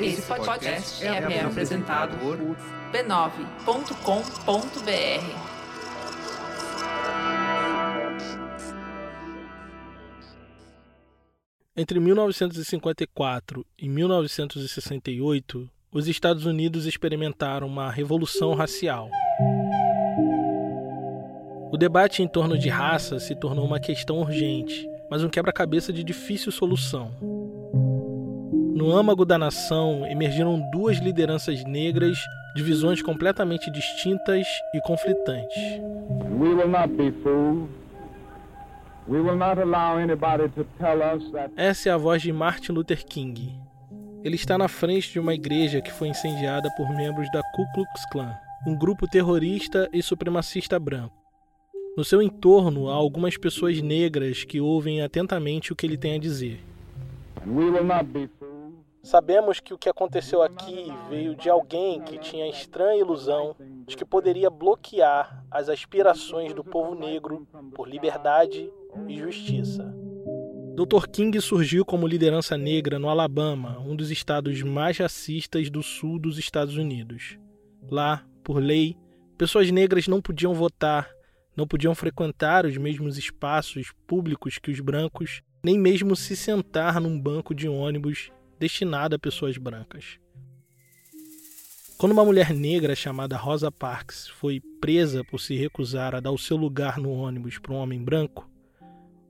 Esse podcast é, é apresentado por b9.com.br. Entre 1954 e 1968, os Estados Unidos experimentaram uma revolução racial. O debate em torno de raça se tornou uma questão urgente, mas um quebra-cabeça de difícil solução. No âmago da nação emergiram duas lideranças negras de visões completamente distintas e conflitantes. Essa é a voz de Martin Luther King. Ele está na frente de uma igreja que foi incendiada por membros da Ku Klux Klan, um grupo terrorista e supremacista branco. No seu entorno há algumas pessoas negras que ouvem atentamente o que ele tem a dizer. Sabemos que o que aconteceu aqui veio de alguém que tinha a estranha ilusão de que poderia bloquear as aspirações do povo negro por liberdade e justiça. Dr. King surgiu como liderança negra no Alabama, um dos estados mais racistas do sul dos Estados Unidos. Lá, por lei, pessoas negras não podiam votar, não podiam frequentar os mesmos espaços públicos que os brancos, nem mesmo se sentar num banco de ônibus destinado a pessoas brancas. Quando uma mulher negra chamada Rosa Parks foi presa por se recusar a dar o seu lugar no ônibus para um homem branco,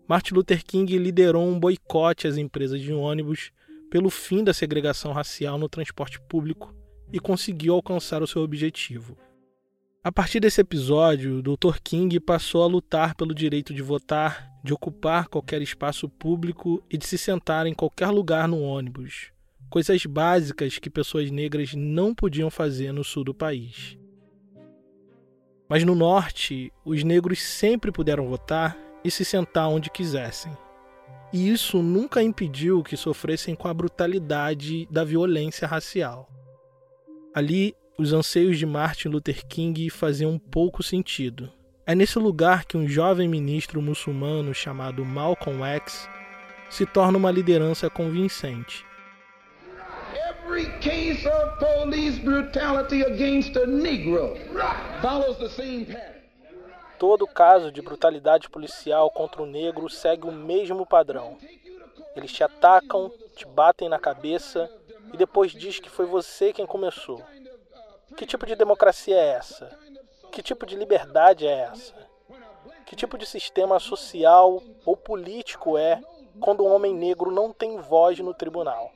Martin Luther King liderou um boicote às empresas de ônibus pelo fim da segregação racial no transporte público e conseguiu alcançar o seu objetivo. A partir desse episódio, o Dr. King passou a lutar pelo direito de votar, de ocupar qualquer espaço público e de se sentar em qualquer lugar no ônibus. Coisas básicas que pessoas negras não podiam fazer no sul do país. Mas no norte, os negros sempre puderam votar e se sentar onde quisessem. E isso nunca impediu que sofressem com a brutalidade da violência racial. Ali, os anseios de Martin Luther King faziam pouco sentido. É nesse lugar que um jovem ministro muçulmano chamado Malcolm X se torna uma liderança convincente. Every case of police brutality against a Negro follows the same pattern. Todo caso de brutalidade policial contra o negro segue o mesmo padrão. Eles te atacam, te batem na cabeça e depois diz que foi você quem começou. Que tipo de democracia é essa? Que tipo de liberdade é essa? Que tipo de sistema social ou político é quando um homem negro não tem voz no tribunal?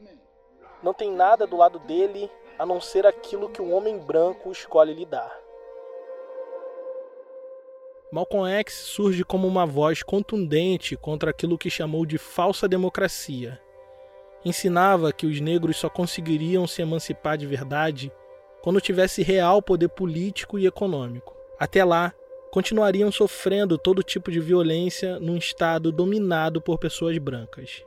Não tem nada do lado dele a não ser aquilo que o um homem branco escolhe lhe dar. Malcolm X surge como uma voz contundente contra aquilo que chamou de falsa democracia. Ensinava que os negros só conseguiriam se emancipar de verdade quando tivesse real poder político e econômico. Até lá, continuariam sofrendo todo tipo de violência num estado dominado por pessoas brancas.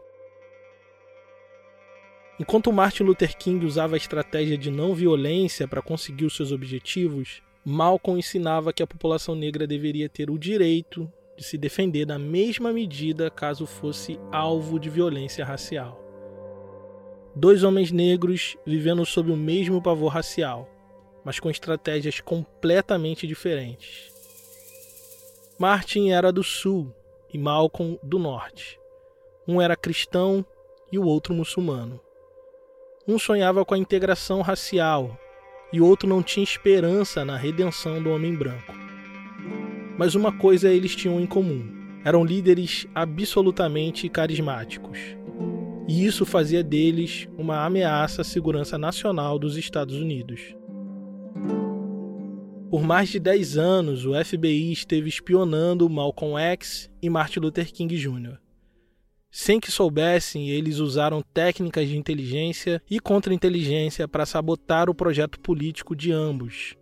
Enquanto Martin Luther King usava a estratégia de não violência para conseguir os seus objetivos, Malcolm ensinava que a população negra deveria ter o direito de se defender na mesma medida caso fosse alvo de violência racial. Dois homens negros vivendo sob o mesmo pavor racial, mas com estratégias completamente diferentes. Martin era do sul e Malcolm do norte. Um era cristão e o outro muçulmano. Um sonhava com a integração racial e outro não tinha esperança na redenção do homem branco. Mas uma coisa eles tinham em comum: eram líderes absolutamente carismáticos. E isso fazia deles uma ameaça à segurança nacional dos Estados Unidos. Por mais de 10 anos, o FBI esteve espionando Malcolm X e Martin Luther King Jr. Sem que soubessem, eles usaram técnicas de inteligência e contra-inteligência para sabotar o projeto político de ambos.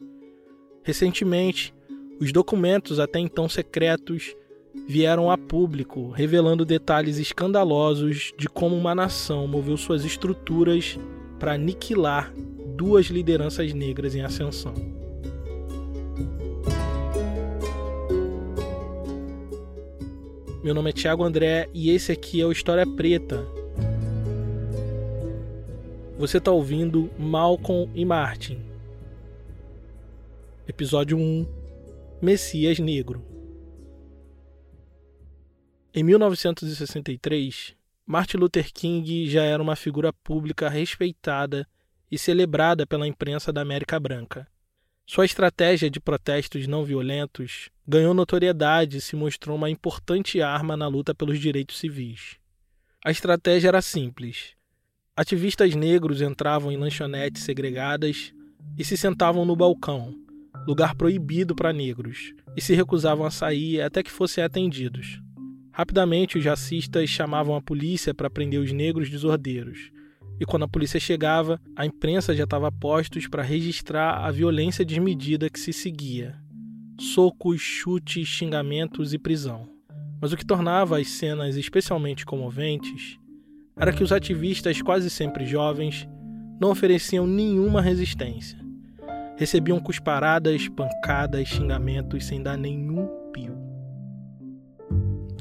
Recentemente, os documentos até então secretos vieram a público, revelando detalhes escandalosos de como uma nação moveu suas estruturas para aniquilar duas lideranças negras em ascensão. Meu nome é Thiago André e esse aqui é o História Preta, Você está ouvindo Malcolm e Martin. Episódio 1 Messias Negro. Em 1963, Martin Luther King já era uma figura pública respeitada e celebrada pela imprensa da América Branca. Sua estratégia de protestos não violentos ganhou notoriedade e se mostrou uma importante arma na luta pelos direitos civis. A estratégia era simples. Ativistas negros entravam em lanchonetes segregadas e se sentavam no balcão, lugar proibido para negros, e se recusavam a sair até que fossem atendidos. Rapidamente, os racistas chamavam a polícia para prender os negros desordeiros, e quando a polícia chegava, a imprensa já estava postos para registrar a violência desmedida que se seguia. Socos, chutes, xingamentos e prisão. Mas o que tornava as cenas especialmente comoventes era que os ativistas, quase sempre jovens, não ofereciam nenhuma resistência. Recebiam cusparadas, pancadas, xingamentos sem dar nenhum pio.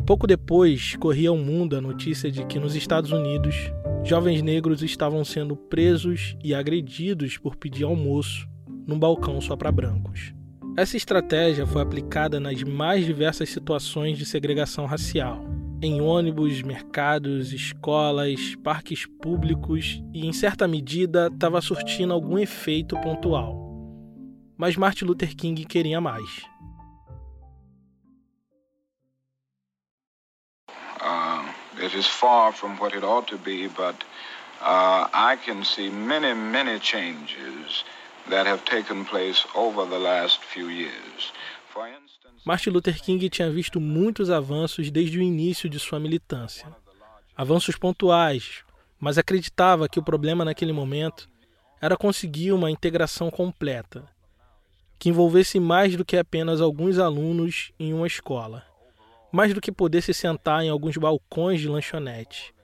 Pouco depois, corria ao mundo a notícia de que nos Estados Unidos jovens negros estavam sendo presos e agredidos por pedir almoço num balcão só para brancos. Essa estratégia foi aplicada nas mais diversas situações de segregação racial, em ônibus, mercados, escolas, parques públicos e, em certa medida, estava surtindo algum efeito pontual. Mas Martin Luther King queria mais. It is far from what it ought to be, but uh, I can see many, many changes that have taken place over the last few years. Instance, Martin Luther King tinha visto muitos avanços desde o início de sua militância. Avanços pontuais, mas acreditava que o problema naquele momento era conseguir uma integração completa, que envolvesse mais do que apenas alguns alunos em uma escola mais do que poder se sentar em alguns balcões de lanchonete,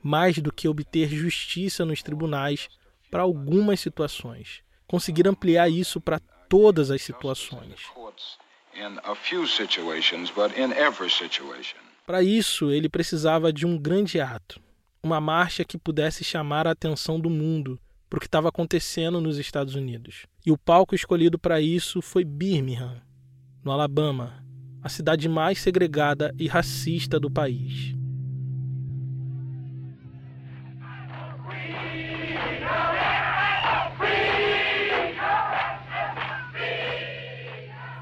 mais do que obter justiça nos tribunais para algumas situações. Conseguir ampliar isso para todas as situações. Para isso, ele precisava de um grande ato, uma marcha que pudesse chamar a atenção do mundo para o que estava acontecendo nos Estados Unidos. E o palco escolhido para isso foi Birmingham, no Alabama, a cidade mais segregada e racista do país.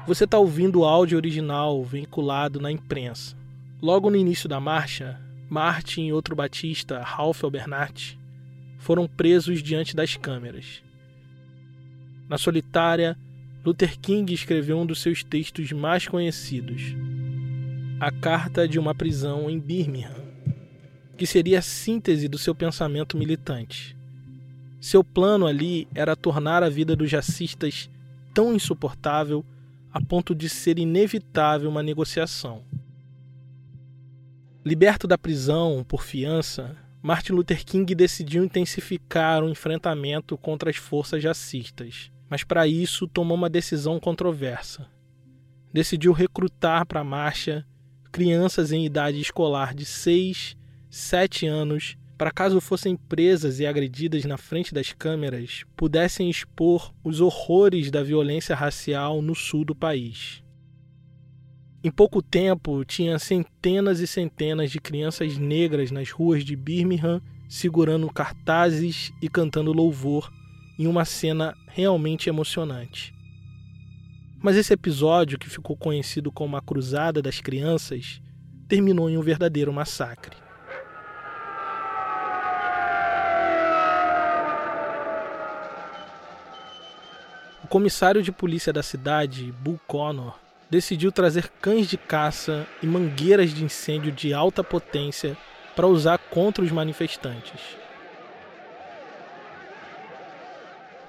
Você está ouvindo o áudio original vinculado na imprensa. Logo no início da marcha, Martin e outro batista, Ralph Albernat, foram presos diante das câmeras. Na solitária, Luther King escreveu um dos seus textos mais conhecidos, A Carta de uma Prisão em Birmingham, que seria a síntese do seu pensamento militante. Seu plano ali era tornar a vida dos jacistas tão insuportável a ponto de ser inevitável uma negociação. Liberto da prisão por fiança, Martin Luther King decidiu intensificar o enfrentamento contra as forças jacistas mas para isso tomou uma decisão controversa. Decidiu recrutar para a marcha crianças em idade escolar de 6, 7 anos, para caso fossem presas e agredidas na frente das câmeras, pudessem expor os horrores da violência racial no sul do país. Em pouco tempo, tinha centenas e centenas de crianças negras nas ruas de Birmingham segurando cartazes e cantando louvor em uma cena realmente emocionante. Mas esse episódio, que ficou conhecido como a Cruzada das Crianças, terminou em um verdadeiro massacre. O comissário de polícia da cidade, Bull Connor, decidiu trazer cães de caça e mangueiras de incêndio de alta potência para usar contra os manifestantes.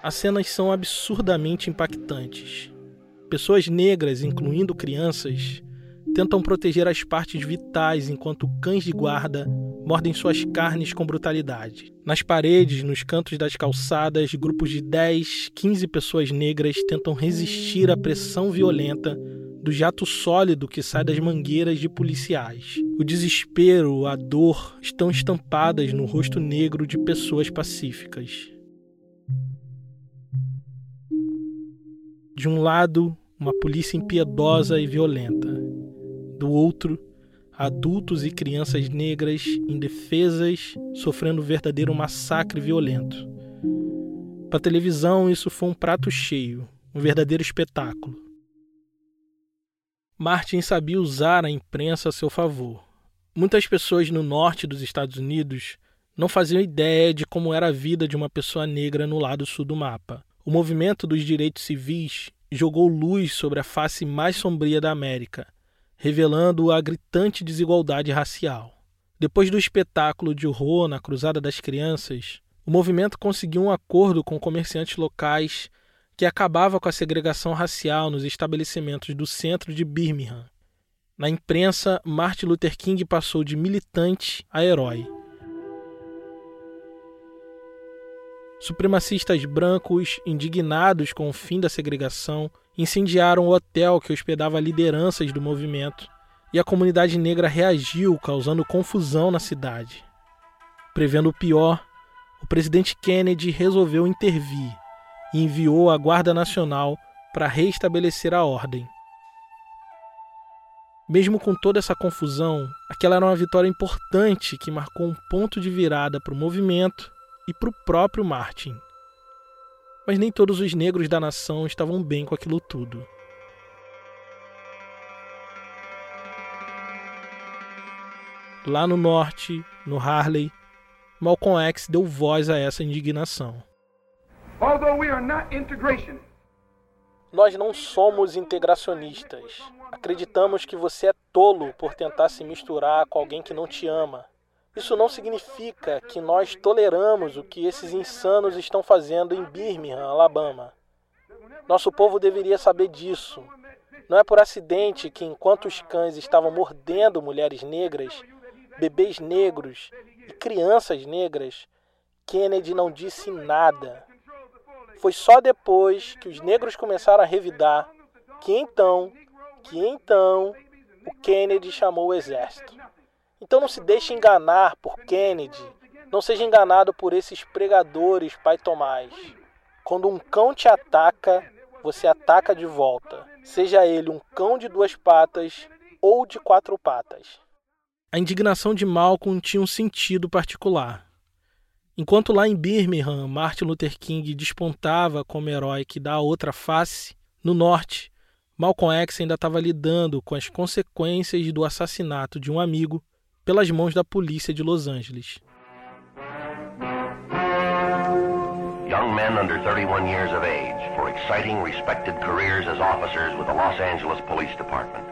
As cenas são absurdamente impactantes. Pessoas negras, incluindo crianças, tentam proteger as partes vitais enquanto cães de guarda mordem suas carnes com brutalidade. Nas paredes, nos cantos das calçadas, grupos de 10, 15 pessoas negras tentam resistir à pressão violenta do jato sólido que sai das mangueiras de policiais. O desespero, a dor estão estampadas no rosto negro de pessoas pacíficas. De um lado, uma polícia impiedosa e violenta. Do outro, adultos e crianças negras indefesas sofrendo um verdadeiro massacre violento. Para televisão, isso foi um prato cheio, um verdadeiro espetáculo. Martin sabia usar a imprensa a seu favor. Muitas pessoas no norte dos Estados Unidos não faziam ideia de como era a vida de uma pessoa negra no lado sul do mapa. O movimento dos direitos civis jogou luz sobre a face mais sombria da América, revelando a gritante desigualdade racial. Depois do espetáculo de horror na Cruzada das Crianças, o movimento conseguiu um acordo com comerciantes locais que acabava com a segregação racial nos estabelecimentos do centro de Birmingham. Na imprensa, Martin Luther King passou de militante a herói. Supremacistas brancos, indignados com o fim da segregação, incendiaram o hotel que hospedava lideranças do movimento e a comunidade negra reagiu, causando confusão na cidade. Prevendo o pior, o presidente Kennedy resolveu intervir e enviou a Guarda Nacional para restabelecer a ordem. Mesmo com toda essa confusão, aquela era uma vitória importante que marcou um ponto de virada para o movimento e para o próprio Martin. Mas nem todos os negros da nação estavam bem com aquilo tudo. Lá no norte, no Harley, Malcolm X deu voz a essa indignação. Nós não somos integracionistas. Acreditamos que você é tolo por tentar se misturar com alguém que não te ama. Isso não significa que nós toleramos o que esses insanos estão fazendo em Birmingham, Alabama. Nosso povo deveria saber disso. Não é por acidente que, enquanto os cães estavam mordendo mulheres negras, bebês negros e crianças negras, Kennedy não disse nada. Foi só depois que os negros começaram a revidar que então, que então, o Kennedy chamou o exército. Então não se deixe enganar por Kennedy, não seja enganado por esses pregadores, Pai Tomás. Quando um cão te ataca, você ataca de volta, seja ele um cão de duas patas ou de quatro patas. A indignação de Malcolm tinha um sentido particular. Enquanto lá em Birmingham Martin Luther King despontava como herói que dá a outra face, no norte, Malcolm X ainda estava lidando com as consequências do assassinato de um amigo pelas mãos da polícia de Los Angeles. Young men under 31 years of age for exciting respected careers as officers with the Los Angeles Police Department.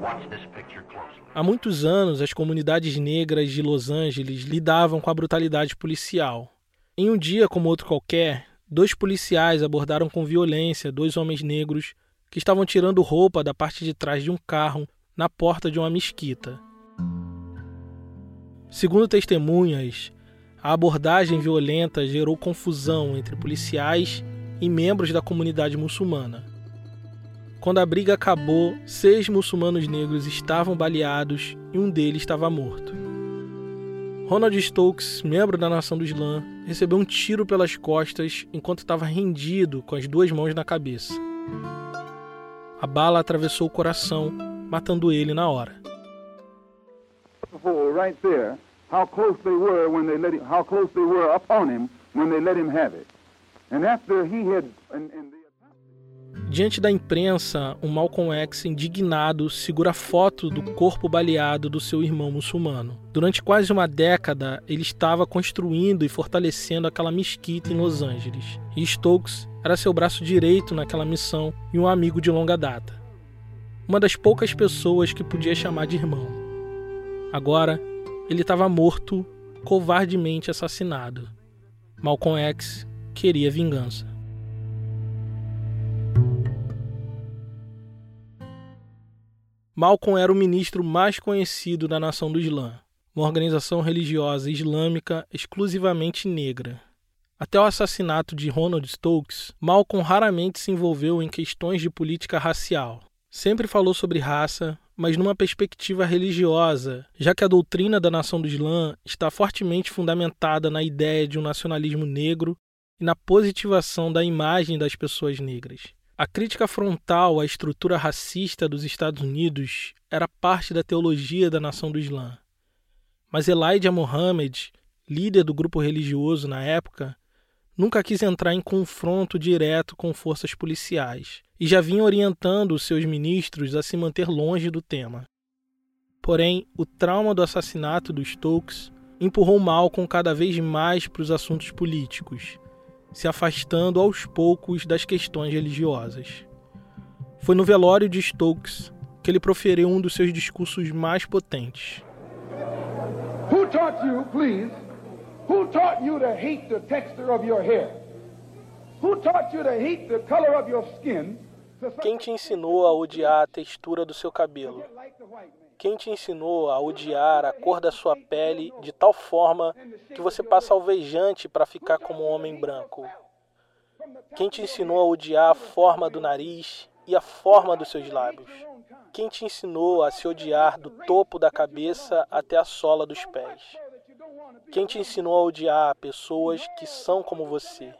Watch this picture closely. Há muitos anos, as comunidades negras de Los Angeles lidavam com a brutalidade policial. Em um dia como outro qualquer, dois policiais abordaram com violência dois homens negros que estavam tirando roupa da parte de trás de um carro na porta de uma mesquita. Segundo testemunhas, a abordagem violenta gerou confusão entre policiais e membros da comunidade muçulmana. Quando a briga acabou, seis muçulmanos negros estavam baleados e um deles estava morto. Ronald Stokes, membro da nação do Islã, recebeu um tiro pelas costas enquanto estava rendido com as duas mãos na cabeça. A bala atravessou o coração, matando ele na hora. Right there, how close they were when they let him, how close they were him when they let him have it. And after he had, and, and Diante da imprensa, o Malcolm X, indignado, segura foto do corpo baleado do seu irmão muçulmano. Durante quase uma década, ele estava construindo e fortalecendo aquela mesquita em Los Angeles. E Stokes era seu braço direito naquela missão e um amigo de longa data. Uma das poucas pessoas que podia chamar de irmão. Agora, ele estava morto, covardemente assassinado. Malcolm X queria vingança. Malcolm era o ministro mais conhecido da nação do Islã, uma organização religiosa islâmica exclusivamente negra. Até o assassinato de Ronald Stokes, Malcolm raramente se envolveu em questões de política racial. Sempre falou sobre raça, mas numa perspectiva religiosa, já que a doutrina da nação do Islã está fortemente fundamentada na ideia de um nacionalismo negro e na positivação da imagem das pessoas negras. A crítica frontal à estrutura racista dos Estados Unidos era parte da teologia da nação do Islã. Mas Elijah Muhammad, líder do grupo religioso na época, nunca quis entrar em confronto direto com forças policiais e já vinha orientando os seus ministros a se manter longe do tema. Porém, o trauma do assassinato dos Stokes empurrou Malcolm cada vez mais para os assuntos políticos, se afastando aos poucos das questões religiosas. Foi no velório de Stokes que ele proferiu um dos seus discursos mais potentes. Who taught you, please? Who taught you to hate the texture of your hair? Who taught you to hate the color of your skin? Quem te ensinou a odiar a textura do seu cabelo? Quem te ensinou a odiar a cor da sua pele de tal forma que você passa alvejante para ficar como um homem branco? Quem te ensinou a odiar a forma do nariz e a forma dos seus lábios? Quem te ensinou a se odiar do topo da cabeça até a sola dos pés? Quem te ensinou a odiar pessoas que são como você?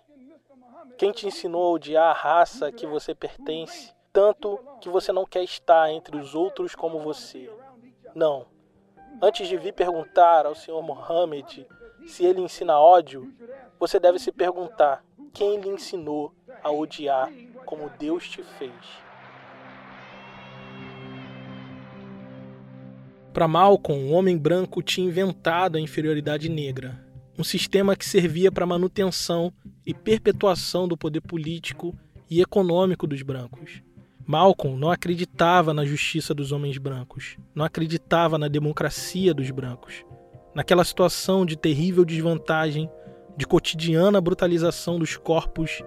Quem te ensinou a odiar a raça que você pertence, tanto que você não quer estar entre os outros como você? Não. Antes de vir perguntar ao Sr. Mohammed se ele ensina ódio, você deve se perguntar quem lhe ensinou a odiar como Deus te fez. Para Malcolm, o homem branco tinha inventado a inferioridade negra, um sistema que servia para manutenção e perpetuação do poder político e econômico dos brancos. Malcolm não acreditava na justiça dos homens brancos, não acreditava na democracia dos brancos. Naquela situação de terrível desvantagem, de cotidiana brutalização dos corpos,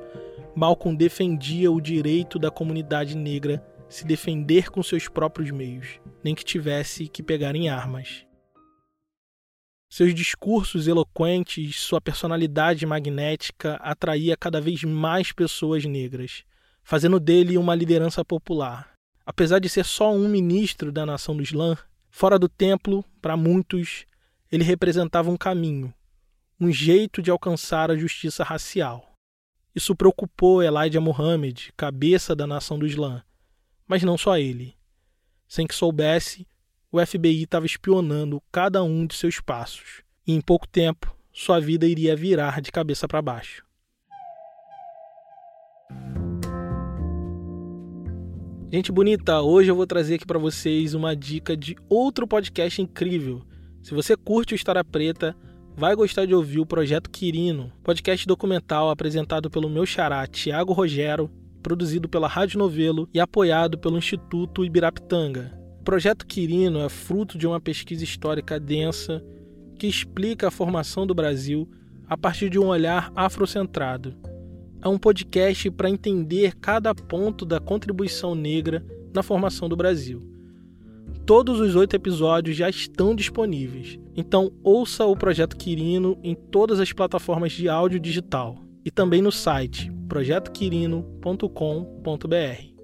Malcolm defendia o direito da comunidade negra se defender com seus próprios meios, nem que tivesse que pegar em armas. Seus discursos eloquentes, sua personalidade magnética atraía cada vez mais pessoas negras, fazendo dele uma liderança popular. Apesar de ser só um ministro da nação do Islã, fora do templo, para muitos, ele representava um caminho, um jeito de alcançar a justiça racial. Isso preocupou Elijah Muhammad, cabeça da nação do Islã, mas não só ele. Sem que soubesse, o FBI estava espionando cada um de seus passos, e em pouco tempo sua vida iria virar de cabeça para baixo. Gente bonita, hoje eu vou trazer aqui para vocês uma dica de outro podcast incrível. Se você curte o História Preta, vai gostar de ouvir o Projeto Quirino, podcast documental apresentado pelo meu xará Tiago Rogero, produzido pela Rádio Novelo e apoiado pelo Instituto Ibirapitanga. O Projeto Quirino é fruto de uma pesquisa histórica densa que explica a formação do Brasil a partir de um olhar afrocentrado é um podcast para entender cada ponto da contribuição negra na formação do Brasil. Todos os oito episódios já estão disponíveis, então ouça o Projeto Quirino em todas as plataformas de áudio digital e também no site projetoquirino.com.br.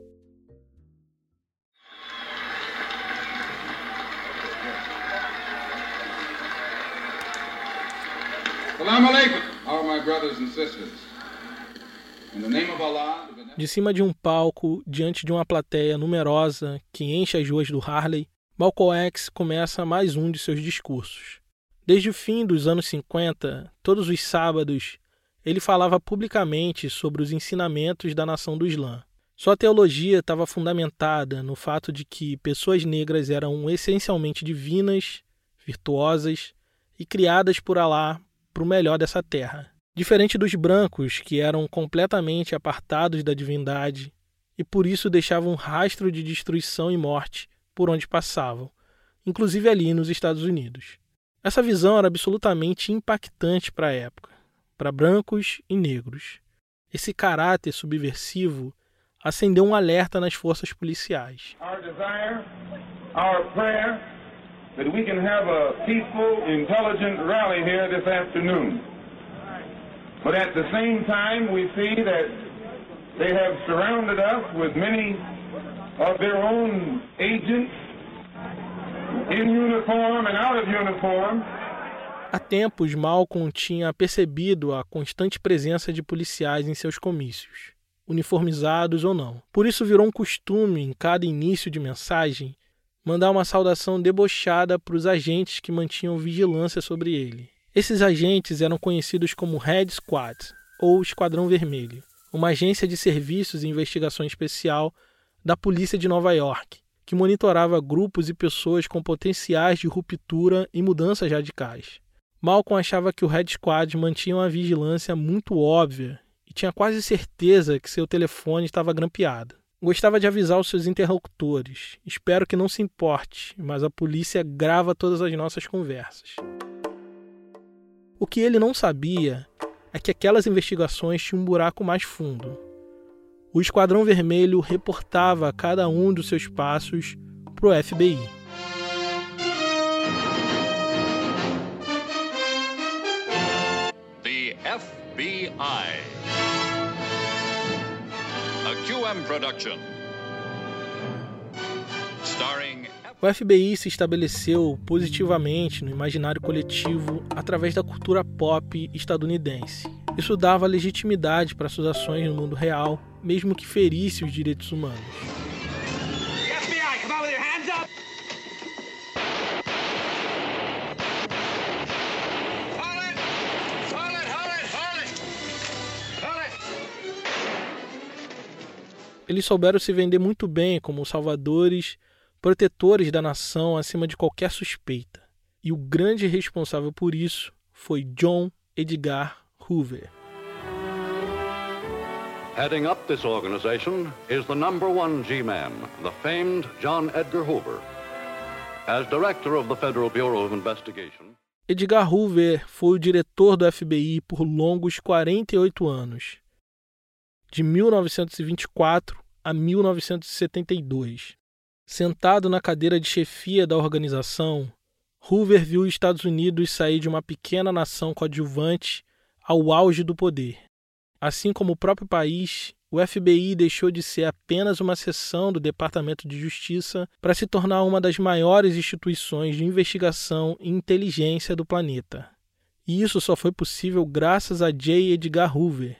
De cima de um palco, diante de uma plateia numerosa que enche as ruas do Harley, Malcolm X começa mais um de seus discursos. Desde o fim dos anos 50, todos os sábados, ele falava publicamente sobre os ensinamentos da nação do Islã. Sua teologia estava fundamentada no fato de que pessoas negras eram essencialmente divinas, virtuosas e criadas por Alá para o melhor dessa terra. Diferente dos brancos, que eram completamente apartados da divindade e por isso deixavam um rastro de destruição e morte por onde passavam, inclusive ali nos Estados Unidos. Essa visão era absolutamente impactante para a época, para brancos e negros. Esse caráter subversivo acendeu um alerta nas forças policiais. Our desire, our prayer, that we can have a peaceful, intelligent rally here this afternoon. But at the same time, we see that they have surrounded us with many of their own agents in uniform and out of uniform. Há tempos, Malcolm tinha percebido a constante presença de policiais em seus comícios. uniformizados ou não. Por isso virou um costume, em cada início de mensagem, mandar uma saudação debochada para os agentes que mantinham vigilância sobre ele. Esses agentes eram conhecidos como Red Squad, ou Esquadrão Vermelho, uma agência de serviços e investigação especial da Polícia de Nova York, que monitorava grupos e pessoas com potenciais de ruptura e mudanças radicais. Malcolm achava que o Red Squad mantinha uma vigilância muito óbvia e tinha quase certeza que seu telefone estava grampeado. Gostava de avisar os seus interlocutores. Espero que não se importe, mas a polícia grava todas as nossas conversas. O que ele não sabia é que aquelas investigações tinham um buraco mais fundo. O Esquadrão Vermelho reportava cada um dos seus passos para o FBI. A QM production. Starring O FBI se estabeleceu positivamente no imaginário coletivo através da cultura pop estadunidense. Isso dava legitimidade para suas ações no mundo real, mesmo que ferisse os direitos humanos. Eles souberam se vender muito bem como salvadores, protetores da nação acima de qualquer suspeita. E o grande responsável por isso foi John Edgar Hoover. Heading up this organization is the number one G-Man, the famed John Edgar Hoover. As director of the Federal Bureau of Investigation, Edgar Hoover foi o diretor do FBI por longos 48 anos, de 1924 a 1972. Sentado na cadeira de chefia da organização, Hoover viu os Estados Unidos sair de uma pequena nação coadjuvante ao auge do poder. Assim como o próprio país, o FBI deixou de ser apenas uma seção do Departamento de Justiça para se tornar uma das maiores instituições de investigação e inteligência do planeta. E isso só foi possível graças a J. Edgar Hoover,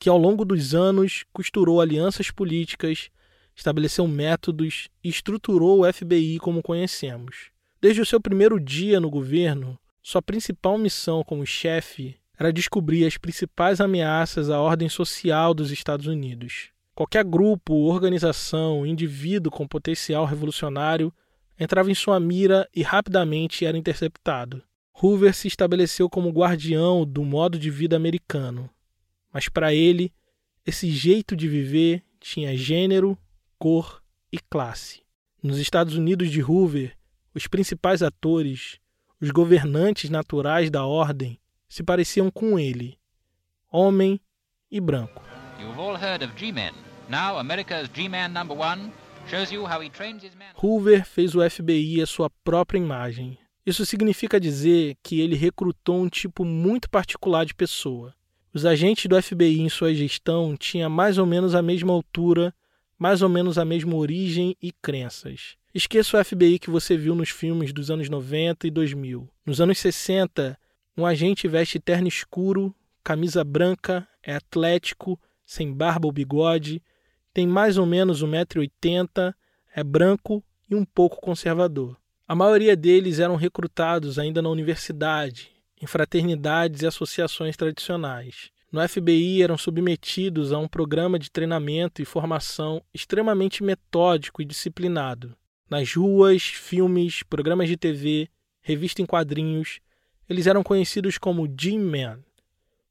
que ao longo dos anos costurou alianças políticas, estabeleceu métodos e estruturou o FBI como conhecemos. Desde o seu primeiro dia no governo, sua principal missão como chefe era descobrir as principais ameaças à ordem social dos Estados Unidos. Qualquer grupo, organização, indivíduo com potencial revolucionário entrava em sua mira e rapidamente era interceptado. Hoover se estabeleceu como guardião do modo de vida americano, mas para ele, esse jeito de viver tinha gênero, cor e classe. Nos Estados Unidos de Hoover, os principais atores, os governantes naturais da ordem, se pareciam com ele, homem e branco. Hoover fez o FBI a sua própria imagem. Isso significa dizer que ele recrutou um tipo muito particular de pessoa. Os agentes do FBI em sua gestão tinham mais ou menos a mesma altura, mais ou menos a mesma origem e crenças. Esqueça o FBI que você viu nos filmes dos anos 90 e 2000. Nos anos 60, um agente veste terno escuro, camisa branca, é atlético, sem barba ou bigode, tem mais ou menos 1,80m, é branco e um pouco conservador. A maioria deles eram recrutados ainda na universidade, em fraternidades e associações tradicionais. No FBI eram submetidos a um programa de treinamento e formação extremamente metódico e disciplinado. Nas ruas, filmes, programas de TV, revista em quadrinhos, eles eram conhecidos como G-Men,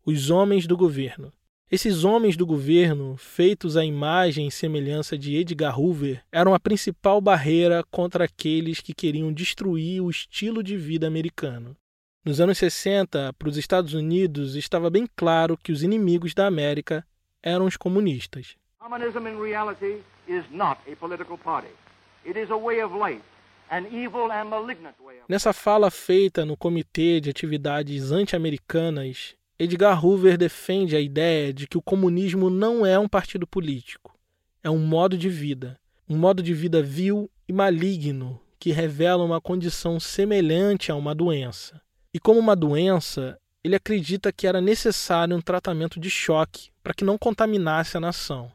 os homens do governo. Esses homens do governo, feitos à imagem e semelhança de Edgar Hoover, eram a principal barreira contra aqueles que queriam destruir o estilo de vida americano. Nos anos 60, para os Estados Unidos, estava bem claro que os inimigos da América eram os comunistas. Communism in reality is not a political party. It is a way of life, Nessa fala feita no Comitê de Atividades Anti-Americanas, Edgar Hoover defende a ideia de que o comunismo não é um partido político, é um modo de vida, um modo de vida vil e maligno que revela uma condição semelhante a uma doença. E como uma doença, ele acredita que era necessário um tratamento de choque para que não contaminasse a nação.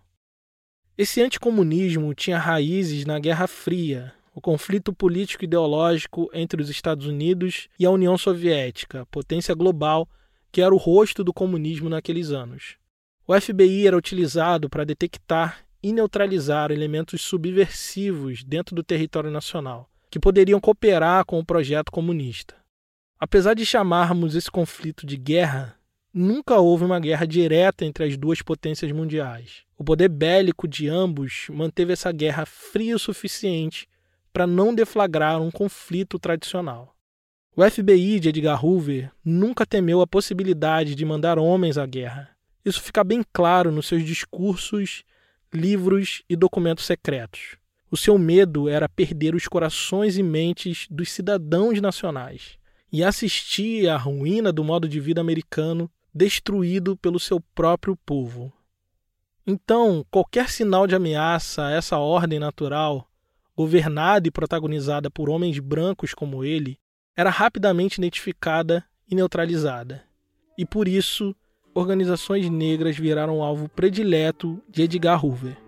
Esse anticomunismo tinha raízes na Guerra Fria, o conflito político-ideológico entre os Estados Unidos e a União Soviética, potência global que era o rosto do comunismo naqueles anos. O FBI era utilizado para detectar e neutralizar elementos subversivos dentro do território nacional, que poderiam cooperar com o projeto comunista. Apesar de chamarmos esse conflito de guerra, nunca houve uma guerra direta entre as duas potências mundiais. O poder bélico de ambos manteve essa guerra fria o suficiente para não deflagrar um conflito tradicional. O FBI de Edgar Hoover nunca temeu a possibilidade de mandar homens à guerra. Isso fica bem claro nos seus discursos, livros e documentos secretos. O seu medo era perder os corações e mentes dos cidadãos nacionais e assistir à ruína do modo de vida americano destruído pelo seu próprio povo. Então, qualquer sinal de ameaça a essa ordem natural, governada e protagonizada por homens brancos como ele, era rapidamente identificada e neutralizada. E por isso, organizações negras viraram alvo predileto de Edgar Hoover.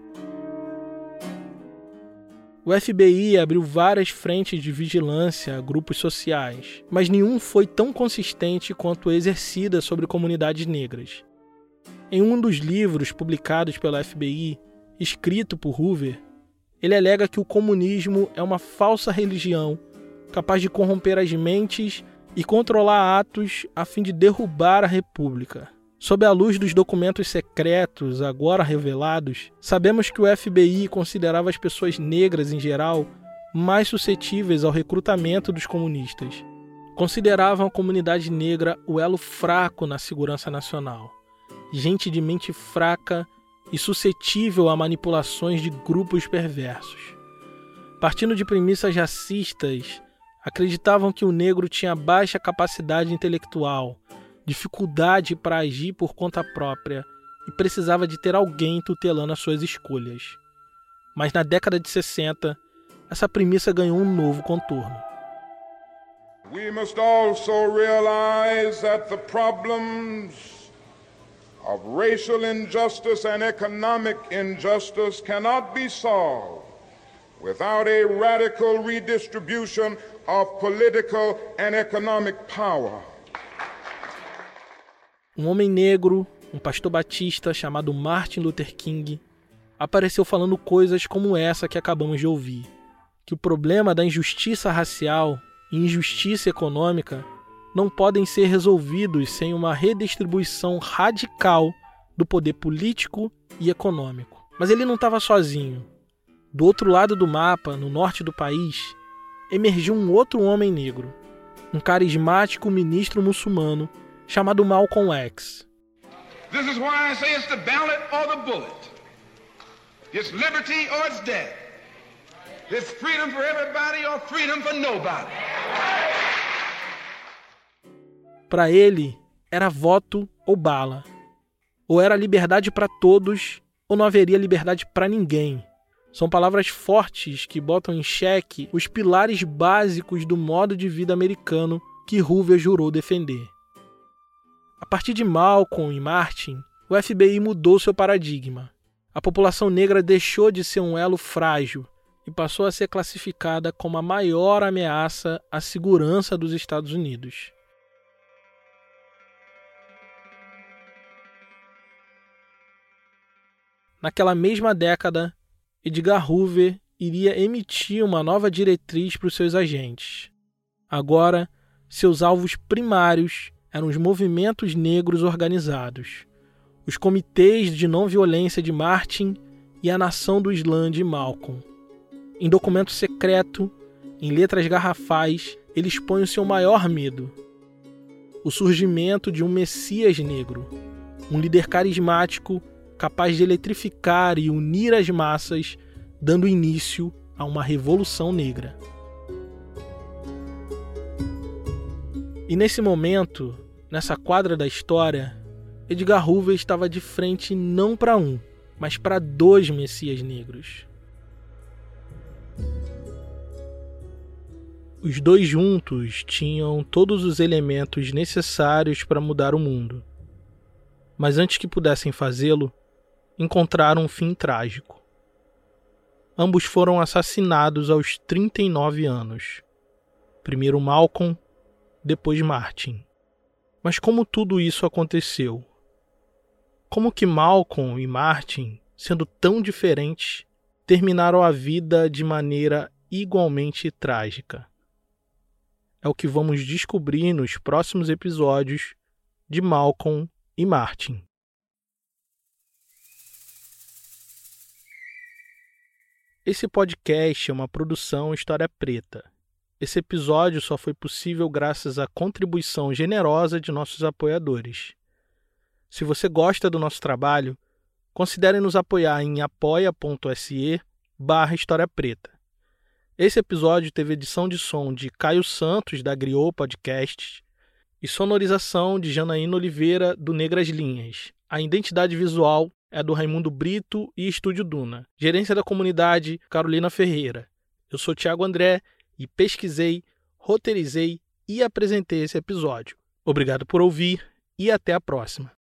O FBI abriu várias frentes de vigilância a grupos sociais, mas nenhum foi tão consistente quanto exercida sobre comunidades negras. Em um dos livros publicados pela FBI, escrito por Hoover, ele alega que o comunismo é uma falsa religião capaz de corromper as mentes e controlar atos a fim de derrubar a república. Sob a luz dos documentos secretos agora revelados, sabemos que o FBI considerava as pessoas negras em geral mais suscetíveis ao recrutamento dos comunistas. Consideravam a comunidade negra o elo fraco na segurança nacional, gente de mente fraca e suscetível a manipulações de grupos perversos. Partindo de premissas racistas, acreditavam que o negro tinha baixa capacidade intelectual dificuldade para agir por conta própria e precisava de ter alguém tutelando as suas escolhas. Mas na década de 60, essa premissa ganhou um novo contorno. We must also realize that the problems of racial injustice and economic injustice cannot be solved without a radical redistribution of political and economic power um homem negro, um pastor batista chamado Martin Luther King, apareceu falando coisas como essa que acabamos de ouvir: que o problema da injustiça racial e injustiça econômica não podem ser resolvidos sem uma redistribuição radical do poder político e econômico. Mas ele não estava sozinho. Do outro lado do mapa, no norte do país, emergiu um outro homem negro, um carismático ministro muçulmano chamado Malcolm X. This is why I say it's the ballot or the bullet. It's liberty or it's death. It's freedom for everybody or freedom for nobody. Para ele, era voto ou bala. Ou era liberdade para todos, ou não haveria liberdade para ninguém. São palavras fortes que botam em xeque os pilares básicos do modo de vida americano que Hoover jurou defender. A partir de Malcolm e Martin, o FBI mudou seu paradigma. A população negra deixou de ser um elo frágil e passou a ser classificada como a maior ameaça à segurança dos Estados Unidos. Naquela mesma década, Edgar Hoover iria emitir uma nova diretriz para os seus agentes. Agora, seus alvos primários eram os movimentos negros organizados, os comitês de não violência de Martin e a Nação do Islã de Malcolm. Em documento secreto, em letras garrafais, ele expõe o seu maior medo: o surgimento de um Messias negro, um líder carismático capaz de eletrificar e unir as massas, dando início a uma revolução negra. E nesse momento, Nessa quadra da história, Edgar Hoover estava de frente não para um, mas para dois Messias negros. Os dois juntos tinham todos os elementos necessários para mudar o mundo. Mas antes que pudessem fazê-lo, encontraram um fim trágico. Ambos foram assassinados aos 39 anos. Primeiro Malcolm, depois Martin. Mas como tudo isso aconteceu? Como que Malcolm e Martin, sendo tão diferentes, terminaram a vida de maneira igualmente trágica? É o que vamos descobrir nos próximos episódios de Malcolm e Martin. Esse podcast é uma produção História Preta. Esse episódio só foi possível graças à contribuição generosa de nossos apoiadores. Se você gosta do nosso trabalho, considere nos apoiar em apoia.se barra História Preta. Esse episódio teve edição de som de Caio Santos, da Griot Podcasts, e sonorização de Janaína Oliveira, do Negras Linhas. A identidade visual é do Raimundo Brito e Estúdio Duna. Gerência da comunidade, Carolina Ferreira. Eu sou Tiago André e pesquisei, roteirizei e apresentei esse episódio. Obrigado por ouvir e até a próxima.